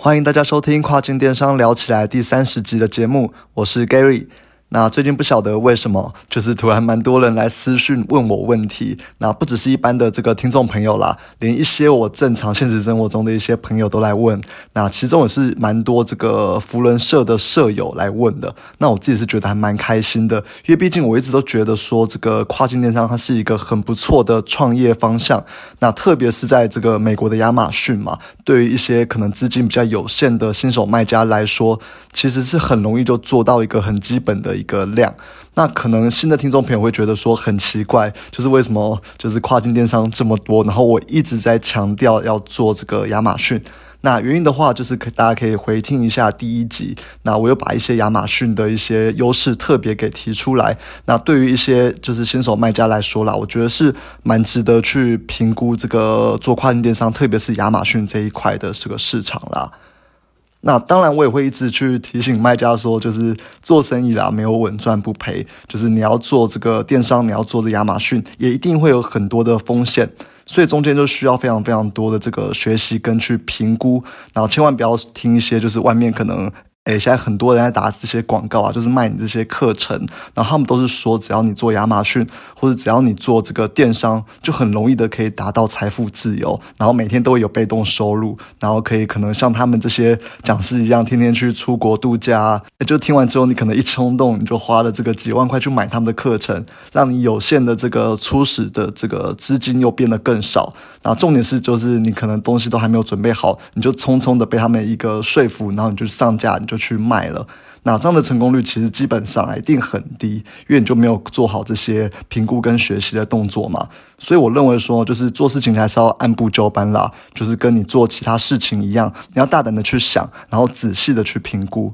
欢迎大家收听跨境电商聊起来第三十集的节目，我是 Gary。那最近不晓得为什么，就是突然蛮多人来私讯问我问题。那不只是一般的这个听众朋友啦，连一些我正常现实生活中的一些朋友都来问。那其中也是蛮多这个福伦社的舍友来问的。那我自己是觉得还蛮开心的，因为毕竟我一直都觉得说这个跨境电商它是一个很不错的创业方向。那特别是在这个美国的亚马逊嘛，对于一些可能资金比较有限的新手卖家来说，其实是很容易就做到一个很基本的。一个量，那可能新的听众朋友会觉得说很奇怪，就是为什么就是跨境电商这么多，然后我一直在强调要做这个亚马逊。那原因的话，就是可大家可以回听一下第一集，那我又把一些亚马逊的一些优势特别给提出来。那对于一些就是新手卖家来说啦，我觉得是蛮值得去评估这个做跨境电商，特别是亚马逊这一块的这个市场啦。那当然，我也会一直去提醒卖家说，就是做生意啦，没有稳赚不赔。就是你要做这个电商，你要做这亚马逊，也一定会有很多的风险，所以中间就需要非常非常多的这个学习跟去评估，然后千万不要听一些就是外面可能。诶，现在很多人在打这些广告啊，就是卖你这些课程，然后他们都是说，只要你做亚马逊，或者只要你做这个电商，就很容易的可以达到财富自由，然后每天都会有被动收入，然后可以可能像他们这些讲师一样，天天去出国度假。就听完之后，你可能一冲动，你就花了这个几万块去买他们的课程，让你有限的这个初始的这个资金又变得更少。然后重点是，就是你可能东西都还没有准备好，你就匆匆的被他们一个说服，然后你就上架，你就。去卖了，那这样的成功率其实基本上一定很低，因为你就没有做好这些评估跟学习的动作嘛。所以我认为说，就是做事情还是要按部就班啦，就是跟你做其他事情一样，你要大胆的去想，然后仔细的去评估。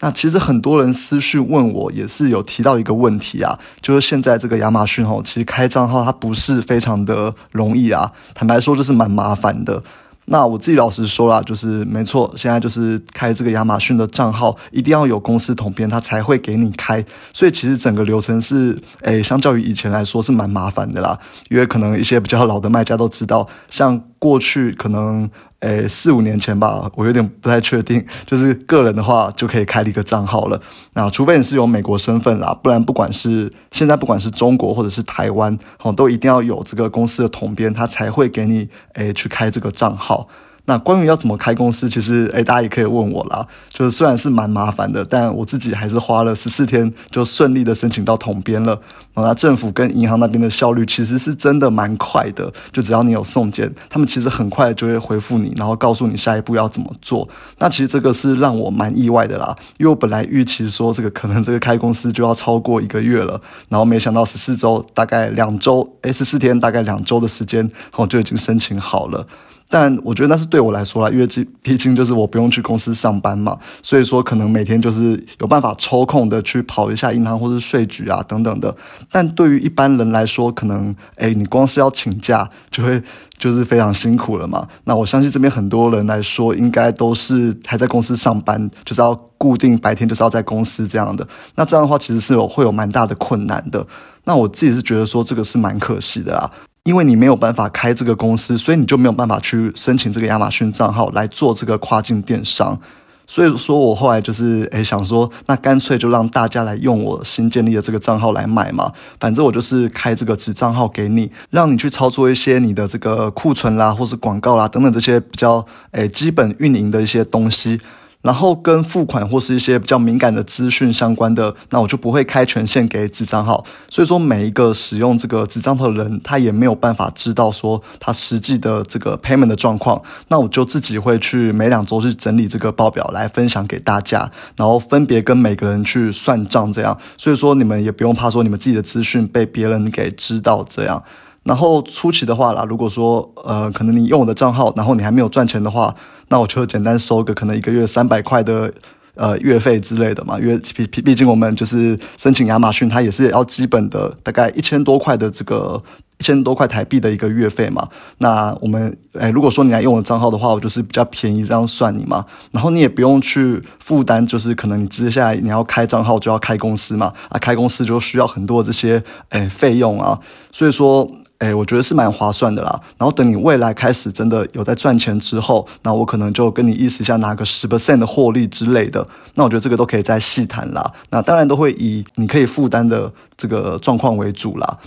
那其实很多人私讯问我，也是有提到一个问题啊，就是现在这个亚马逊哦，其实开账号它不是非常的容易啊，坦白说就是蛮麻烦的。那我自己老实说了，就是没错，现在就是开这个亚马逊的账号，一定要有公司统编，他才会给你开。所以其实整个流程是，诶，相较于以前来说是蛮麻烦的啦。因为可能一些比较老的卖家都知道，像过去可能。诶，四五年前吧，我有点不太确定。就是个人的话，就可以开了一个账号了。那除非你是有美国身份啦，不然不管是现在不管是中国或者是台湾，哦，都一定要有这个公司的统编，他才会给你诶去开这个账号。那关于要怎么开公司，其实诶大家也可以问我啦。就是虽然是蛮麻烦的，但我自己还是花了十四天就顺利的申请到统编了。那政府跟银行那边的效率其实是真的蛮快的，就只要你有送件，他们其实很快就会回复你，然后告诉你下一步要怎么做。那其实这个是让我蛮意外的啦，因为我本来预期说这个可能这个开公司就要超过一个月了，然后没想到十四周大概两周，诶十四天大概两周的时间，然后就已经申请好了。但我觉得那是对我来说啦，因为毕毕竟就是我不用去公司上班嘛，所以说可能每天就是有办法抽空的去跑一下银行或是税局啊等等的。但对于一般人来说，可能哎，你光是要请假就会就是非常辛苦了嘛。那我相信这边很多人来说，应该都是还在公司上班，就是要固定白天就是要在公司这样的。那这样的话，其实是有会有蛮大的困难的。那我自己是觉得说这个是蛮可惜的啦。因为你没有办法开这个公司，所以你就没有办法去申请这个亚马逊账号来做这个跨境电商。所以说我后来就是诶想说，那干脆就让大家来用我新建立的这个账号来买嘛。反正我就是开这个子账号给你，让你去操作一些你的这个库存啦，或是广告啦等等这些比较诶基本运营的一些东西。然后跟付款或是一些比较敏感的资讯相关的，那我就不会开权限给子账号。所以说每一个使用这个子账号的人，他也没有办法知道说他实际的这个 payment 的状况。那我就自己会去每两周去整理这个报表来分享给大家，然后分别跟每个人去算账这样。所以说你们也不用怕说你们自己的资讯被别人给知道这样。然后初期的话啦，如果说呃可能你用我的账号，然后你还没有赚钱的话。那我就简单收个可能一个月三百块的呃月费之类的嘛，因为毕毕毕竟我们就是申请亚马逊，它也是要基本的大概一千多块的这个一千多块台币的一个月费嘛。那我们哎，如果说你来用我账号的话，我就是比较便宜这样算你嘛。然后你也不用去负担，就是可能你接下来你要开账号就要开公司嘛，啊，开公司就需要很多这些哎费用啊。所以说哎，我觉得是蛮划算的啦。然后等你未来开始真的有在赚钱之后，那我可能就跟你意思一下，拿个十 percent 的获利之类的。那我觉得这个都可以再细谈啦。那当然都会以你可以负担的这个状况为主啦。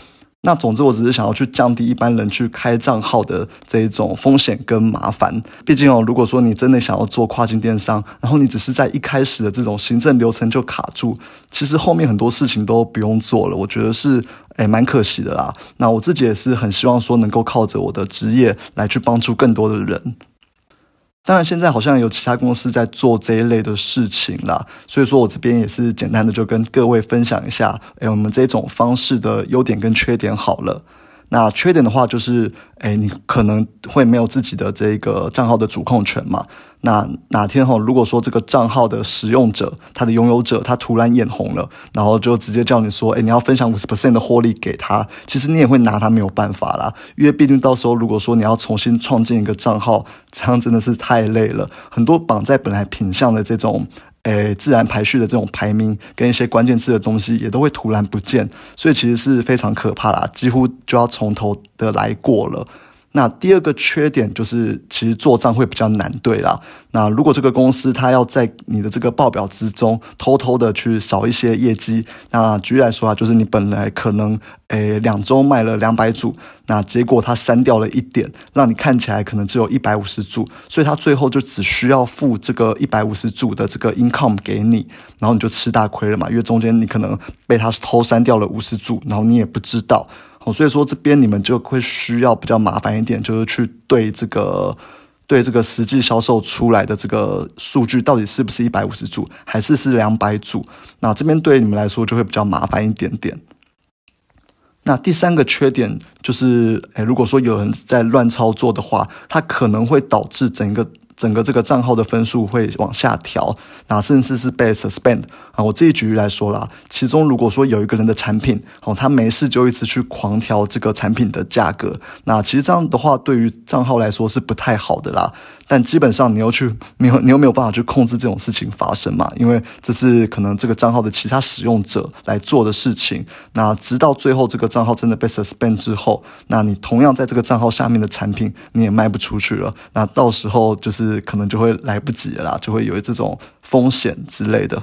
那总之，我只是想要去降低一般人去开账号的这一种风险跟麻烦。毕竟哦，如果说你真的想要做跨境电商，然后你只是在一开始的这种行政流程就卡住，其实后面很多事情都不用做了。我觉得是诶蛮可惜的啦。那我自己也是很希望说能够靠着我的职业来去帮助更多的人。当然，现在好像有其他公司在做这一类的事情啦，所以说我这边也是简单的就跟各位分享一下，哎，我们这种方式的优点跟缺点好了。那缺点的话就是，哎，你可能会没有自己的这个账号的主控权嘛。那哪天哈，如果说这个账号的使用者，他的拥有者，他突然眼红了，然后就直接叫你说，哎，你要分享五十 percent 的获利给他，其实你也会拿他没有办法啦。因为毕竟到时候如果说你要重新创建一个账号，这样真的是太累了。很多绑在本来品相的这种。诶，自然排序的这种排名跟一些关键字的东西也都会突然不见，所以其实是非常可怕啦，几乎就要从头的来过了。那第二个缺点就是，其实做账会比较难对啦。那如果这个公司它要在你的这个报表之中偷偷的去少一些业绩，那举例来说啊，就是你本来可能诶两周卖了两百组，那结果它删掉了一点，让你看起来可能只有一百五十组，所以它最后就只需要付这个一百五十组的这个 income 给你，然后你就吃大亏了嘛，因为中间你可能被它偷删掉了五十组，然后你也不知道。所以说这边你们就会需要比较麻烦一点，就是去对这个对这个实际销售出来的这个数据到底是不是一百五十组，还是是两百组？那这边对你们来说就会比较麻烦一点点。那第三个缺点就是，诶，如果说有人在乱操作的话，它可能会导致整个。整个这个账号的分数会往下调，那甚至是被 suspend 啊。我自己举例来说啦，其中如果说有一个人的产品哦，他没事就一直去狂调这个产品的价格，那其实这样的话对于账号来说是不太好的啦。但基本上你又去没有，你又没有办法去控制这种事情发生嘛？因为这是可能这个账号的其他使用者来做的事情。那直到最后这个账号真的被 suspend 之后，那你同样在这个账号下面的产品你也卖不出去了。那到时候就是可能就会来不及了啦，就会有这种风险之类的。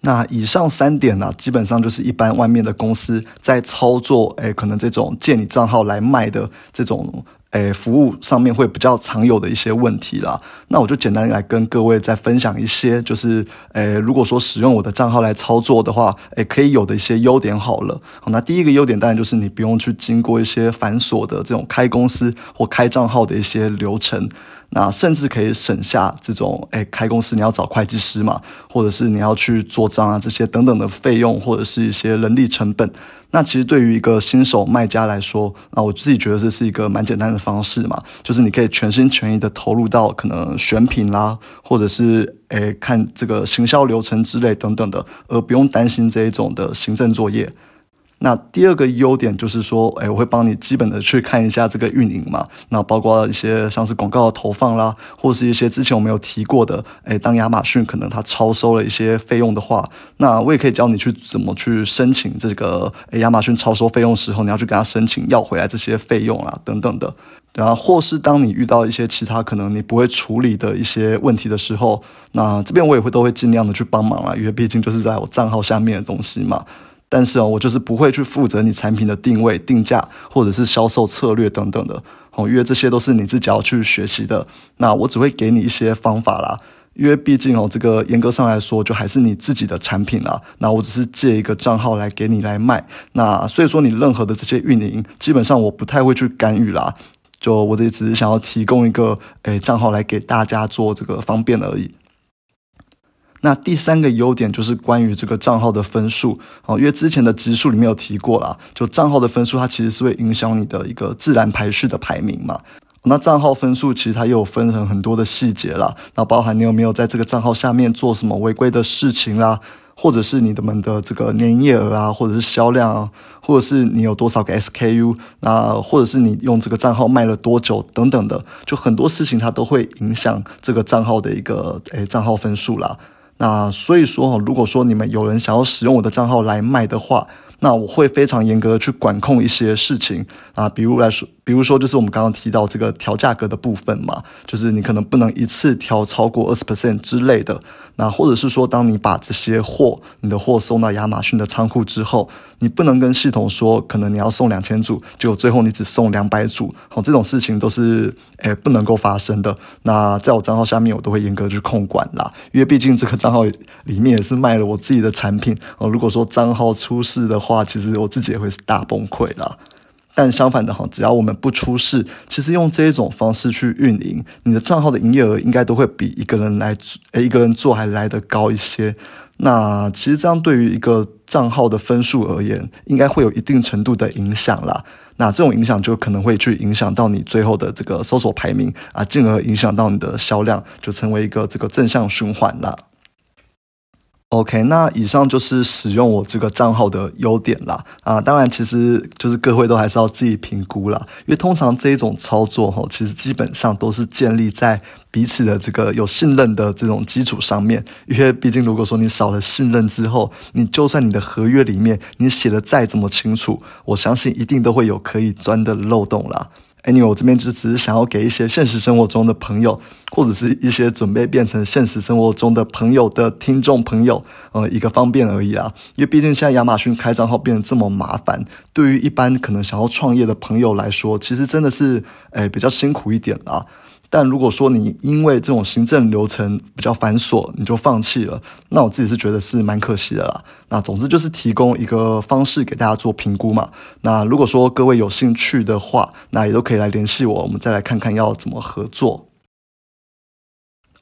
那以上三点呢，基本上就是一般外面的公司在操作，哎，可能这种借你账号来卖的这种。诶，服务上面会比较常有的一些问题啦。那我就简单来跟各位再分享一些，就是诶，如果说使用我的账号来操作的话，诶，可以有的一些优点好了。好，那第一个优点当然就是你不用去经过一些繁琐的这种开公司或开账号的一些流程。那甚至可以省下这种，哎，开公司你要找会计师嘛，或者是你要去做账啊，这些等等的费用，或者是一些人力成本。那其实对于一个新手卖家来说，那我自己觉得这是一个蛮简单的方式嘛，就是你可以全心全意的投入到可能选品啦，或者是哎看这个行销流程之类等等的，而不用担心这一种的行政作业。那第二个优点就是说，哎，我会帮你基本的去看一下这个运营嘛，那包括一些像是广告的投放啦，或是一些之前我们有提过的，哎，当亚马逊可能它超收了一些费用的话，那我也可以教你去怎么去申请这个，哎，亚马逊超收费用时候，你要去跟他申请要回来这些费用啊，等等的，然后或是当你遇到一些其他可能你不会处理的一些问题的时候，那这边我也会都会尽量的去帮忙啊，因为毕竟就是在我账号下面的东西嘛。但是哦，我就是不会去负责你产品的定位、定价，或者是销售策略等等的哦，因为这些都是你自己要去学习的。那我只会给你一些方法啦，因为毕竟哦，这个严格上来说，就还是你自己的产品啦。那我只是借一个账号来给你来卖。那所以说，你任何的这些运营，基本上我不太会去干预啦。就我这只是想要提供一个诶账号来给大家做这个方便而已。那第三个优点就是关于这个账号的分数哦，因为之前的集数里面有提过啦，就账号的分数它其实是会影响你的一个自然排序的排名嘛。那账号分数其实它也有分成很多的细节啦，那包含你有没有在这个账号下面做什么违规的事情啦，或者是你的们的这个年营业额啊，或者是销量啊，或者是你有多少个 SKU，那或者是你用这个账号卖了多久等等的，就很多事情它都会影响这个账号的一个诶账号分数啦。啊所以说，如果说你们有人想要使用我的账号来卖的话，那我会非常严格的去管控一些事情。啊，比如来说，比如说就是我们刚刚提到这个调价格的部分嘛，就是你可能不能一次调超过二十 percent 之类的。那或者是说，当你把这些货，你的货送到亚马逊的仓库之后，你不能跟系统说，可能你要送两千组，结果最后你只送两百组，好，这种事情都是诶不能够发生的。那在我账号下面，我都会严格去控管啦，因为毕竟这个账号里面也是卖了我自己的产品哦。如果说账号出事的话，其实我自己也会是大崩溃啦。但相反的哈，只要我们不出事，其实用这一种方式去运营，你的账号的营业额应该都会比一个人来诶一个人做还来得高一些。那其实这样对于一个账号的分数而言，应该会有一定程度的影响啦。那这种影响就可能会去影响到你最后的这个搜索排名啊，进而影响到你的销量，就成为一个这个正向循环了。OK，那以上就是使用我这个账号的优点啦。啊，当然，其实就是各位都还是要自己评估啦，因为通常这一种操作哈，其实基本上都是建立在彼此的这个有信任的这种基础上面。因为毕竟，如果说你少了信任之后，你就算你的合约里面你写的再怎么清楚，我相信一定都会有可以钻的漏洞啦。Anyway，我这边就只是想要给一些现实生活中的朋友，或者是一些准备变成现实生活中的朋友的听众朋友，呃，一个方便而已啊。因为毕竟现在亚马逊开账号变得这么麻烦，对于一般可能想要创业的朋友来说，其实真的是，诶，比较辛苦一点啦。但如果说你因为这种行政流程比较繁琐，你就放弃了，那我自己是觉得是蛮可惜的啦。那总之就是提供一个方式给大家做评估嘛。那如果说各位有兴趣的话，那也都可以来联系我，我们再来看看要怎么合作。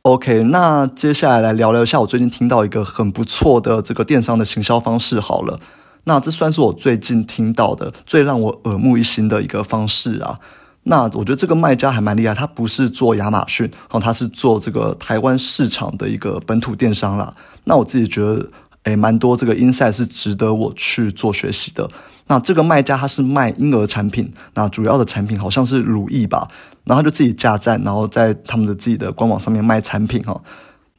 OK，那接下来来聊聊一下我最近听到一个很不错的这个电商的行销方式好了。那这算是我最近听到的最让我耳目一新的一个方式啊。那我觉得这个卖家还蛮厉害，他不是做亚马逊，哦，他是做这个台湾市场的一个本土电商啦。那我自己觉得，诶，蛮多这个 inside 是值得我去做学习的。那这个卖家他是卖婴儿产品，那主要的产品好像是乳液吧，然后他就自己架站，然后在他们的自己的官网上面卖产品哈。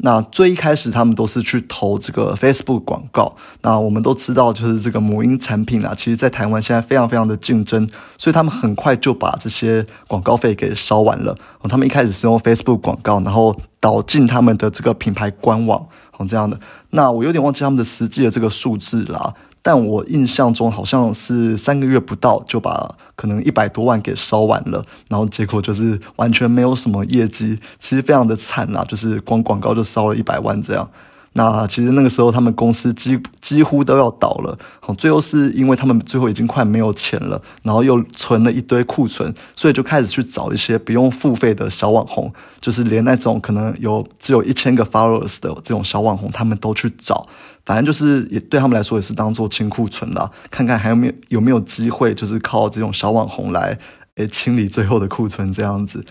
那最一开始，他们都是去投这个 Facebook 广告。那我们都知道，就是这个母婴产品啊，其实在台湾现在非常非常的竞争，所以他们很快就把这些广告费给烧完了。他们一开始是用 Facebook 广告，然后导进他们的这个品牌官网，好这样的。那我有点忘记他们的实际的这个数字啦。但我印象中好像是三个月不到就把可能一百多万给烧完了，然后结果就是完全没有什么业绩，其实非常的惨啊，就是光广告就烧了一百万这样。那其实那个时候他们公司几几乎都要倒了，好，最后是因为他们最后已经快没有钱了，然后又存了一堆库存，所以就开始去找一些不用付费的小网红，就是连那种可能有只有一千个 followers 的这种小网红，他们都去找，反正就是也对他们来说也是当做清库存啦，看看还有没有有没有机会，就是靠这种小网红来诶清理最后的库存这样子。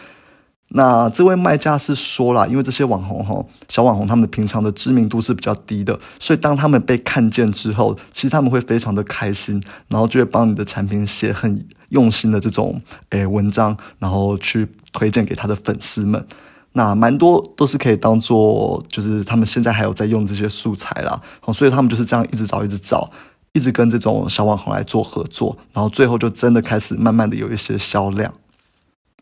那这位卖家是说了，因为这些网红哈，小网红他们平常的知名度是比较低的，所以当他们被看见之后，其实他们会非常的开心，然后就会帮你的产品写很用心的这种诶文章，然后去推荐给他的粉丝们。那蛮多都是可以当做，就是他们现在还有在用这些素材啦，所以他们就是这样一直找，一直找，一直跟这种小网红来做合作，然后最后就真的开始慢慢的有一些销量。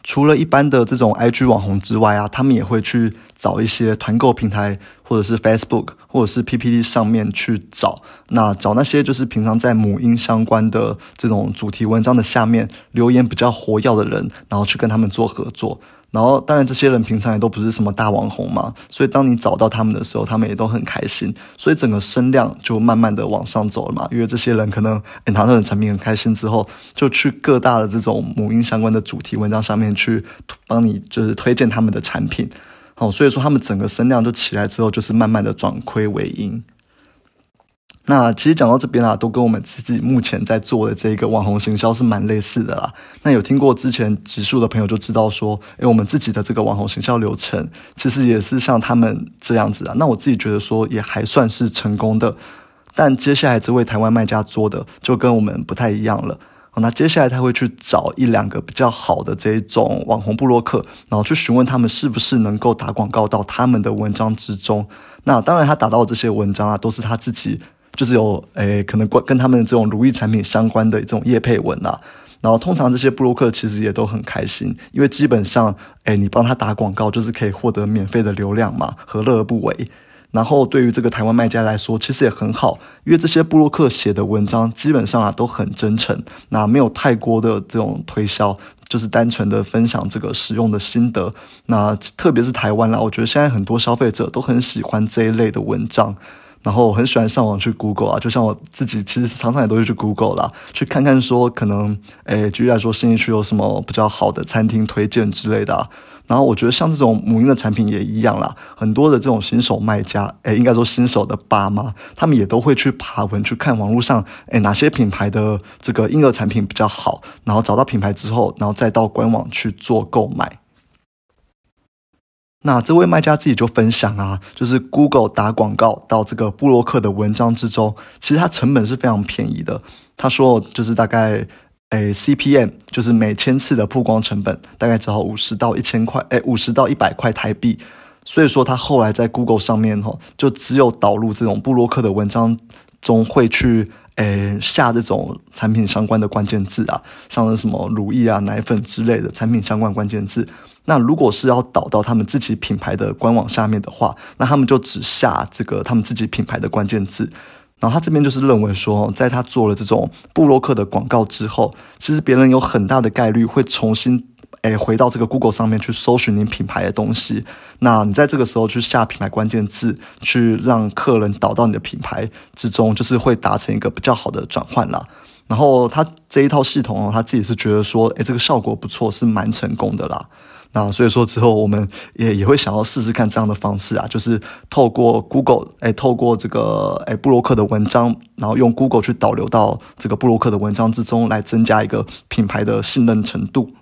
除了一般的这种 IG 网红之外啊，他们也会去找一些团购平台，或者是 Facebook，或者是 PPT 上面去找。那找那些就是平常在母婴相关的这种主题文章的下面留言比较活跃的人，然后去跟他们做合作。然后，当然，这些人平常也都不是什么大网红嘛，所以当你找到他们的时候，他们也都很开心，所以整个声量就慢慢的往上走了嘛。因为这些人可能拿到的产品很开心之后，就去各大的这种母婴相关的主题文章上面去帮你就是推荐他们的产品，好，所以说他们整个声量就起来之后，就是慢慢的转亏为盈。那其实讲到这边啦，都跟我们自己目前在做的这个网红行销是蛮类似的啦。那有听过之前植树的朋友就知道说，诶，我们自己的这个网红行销流程，其实也是像他们这样子啊。那我自己觉得说也还算是成功的。但接下来这位台湾卖家做的就跟我们不太一样了。那接下来他会去找一两个比较好的这种网红部落客，然后去询问他们是不是能够打广告到他们的文章之中。那当然他打到这些文章啊，都是他自己。就是有诶可能关跟他们这种如意产品相关的这种业配文啊。然后通常这些布洛克其实也都很开心，因为基本上诶你帮他打广告就是可以获得免费的流量嘛，何乐而不为？然后对于这个台湾卖家来说，其实也很好，因为这些布洛克写的文章基本上啊都很真诚，那没有太多的这种推销，就是单纯的分享这个使用的心得。那特别是台湾啦，我觉得现在很多消费者都很喜欢这一类的文章。然后我很喜欢上网去 Google 啊，就像我自己其实常常也都会去 Google 啦，去看看说可能，诶，举例来说，新义区有什么比较好的餐厅推荐之类的。然后我觉得像这种母婴的产品也一样啦，很多的这种新手卖家，诶，应该说新手的爸妈，他们也都会去爬文去看网络上，诶，哪些品牌的这个婴儿产品比较好，然后找到品牌之后，然后再到官网去做购买。那这位卖家自己就分享啊，就是 Google 打广告到这个布洛克的文章之中，其实它成本是非常便宜的。他说就是大概诶 CPM，就是每千次的曝光成本大概只要五十到一千块，诶五十到一百块台币。所以说他后来在 Google 上面哈，就只有导入这种布洛克的文章中会去诶下这种产品相关的关键字啊，像是什么乳液啊、奶粉之类的产品相关关键字。那如果是要导到他们自己品牌的官网下面的话，那他们就只下这个他们自己品牌的关键字。然后他这边就是认为说，在他做了这种布洛克的广告之后，其实别人有很大的概率会重新诶回到这个 Google 上面去搜寻你品牌的东西。那你在这个时候去下品牌关键字，去让客人导到你的品牌之中，就是会达成一个比较好的转换啦。然后他这一套系统哦，他自己是觉得说，诶这个效果不错，是蛮成功的啦。那所以说之后我们也也会想要试试看这样的方式啊，就是透过 Google，哎，透过这个哎布洛克的文章，然后用 Google 去导流到这个布洛克的文章之中，来增加一个品牌的信任程度。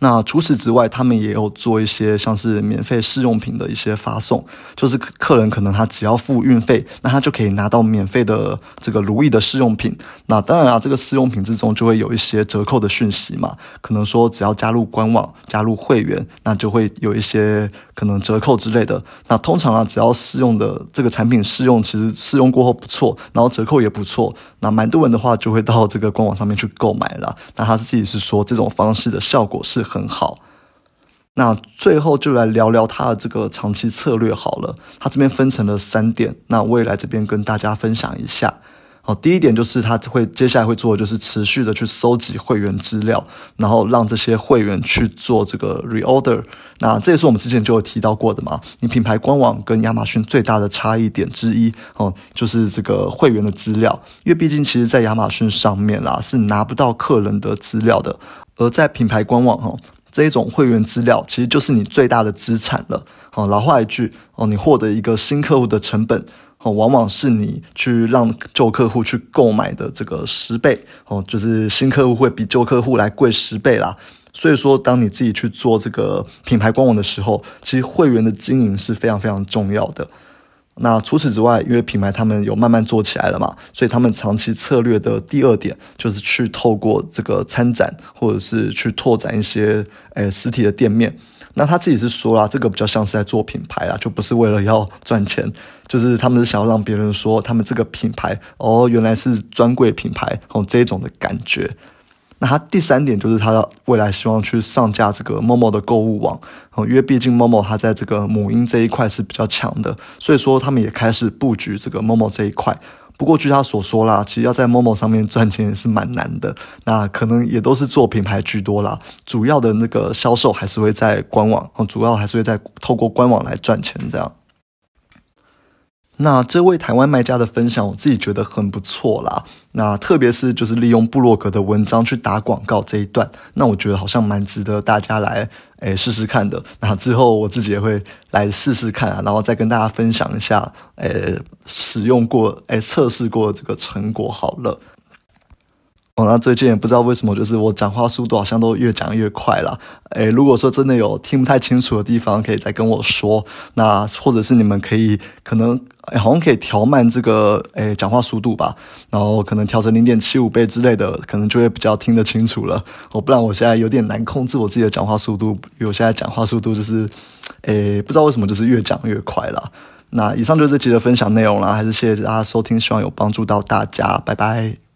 那除此之外，他们也有做一些像是免费试用品的一些发送，就是客人可能他只要付运费，那他就可以拿到免费的这个如意的试用品。那当然啊，这个试用品之中就会有一些折扣的讯息嘛，可能说只要加入官网、加入会员，那就会有一些可能折扣之类的。那通常啊，只要试用的这个产品试用，其实试用过后不错，然后折扣也不错，那蛮多人的话就会到这个官网上面去购买了。那他自己是说这种方式的效果是。很好，那最后就来聊聊他的这个长期策略好了。他这边分成了三点，那我也来这边跟大家分享一下。好，第一点就是他会接下来会做的就是持续的去收集会员资料，然后让这些会员去做这个 reorder。那这也是我们之前就有提到过的嘛。你品牌官网跟亚马逊最大的差异点之一哦，就是这个会员的资料，因为毕竟其实在亚马逊上面啦是拿不到客人的资料的。而在品牌官网哈，这一种会员资料其实就是你最大的资产了。好，老话一句哦，你获得一个新客户的成本哦，往往是你去让旧客户去购买的这个十倍哦，就是新客户会比旧客户来贵十倍啦。所以说，当你自己去做这个品牌官网的时候，其实会员的经营是非常非常重要的。那除此之外，因为品牌他们有慢慢做起来了嘛，所以他们长期策略的第二点就是去透过这个参展，或者是去拓展一些诶实体的店面。那他自己是说啦，这个比较像是在做品牌啊，就不是为了要赚钱，就是他们是想要让别人说他们这个品牌哦，原来是专柜品牌哦这种的感觉。那他第三点就是他未来希望去上架这个 Momo 的购物网，哦，因为毕竟 Momo 它在这个母婴这一块是比较强的，所以说他们也开始布局这个 Momo 这一块。不过据他所说啦，其实要在 Momo 上面赚钱也是蛮难的，那可能也都是做品牌居多啦，主要的那个销售还是会在官网，哦，主要还是会在透过官网来赚钱这样。那这位台湾卖家的分享，我自己觉得很不错啦。那特别是就是利用布洛格的文章去打广告这一段，那我觉得好像蛮值得大家来诶试试看的。那之后我自己也会来试试看啊，然后再跟大家分享一下诶使用过诶测试过这个成果好了。哦，那最近也不知道为什么，就是我讲话速度好像都越讲越快了。诶，如果说真的有听不太清楚的地方，可以再跟我说。那或者是你们可以可能好像可以调慢这个诶讲话速度吧，然后可能调成零点七五倍之类的，可能就会比较听得清楚了。哦，不然我现在有点难控制我自己的讲话速度，因为我现在讲话速度就是诶不知道为什么就是越讲越快了。那以上就是这集的分享内容啦，还是谢谢大家收听，希望有帮助到大家，拜拜。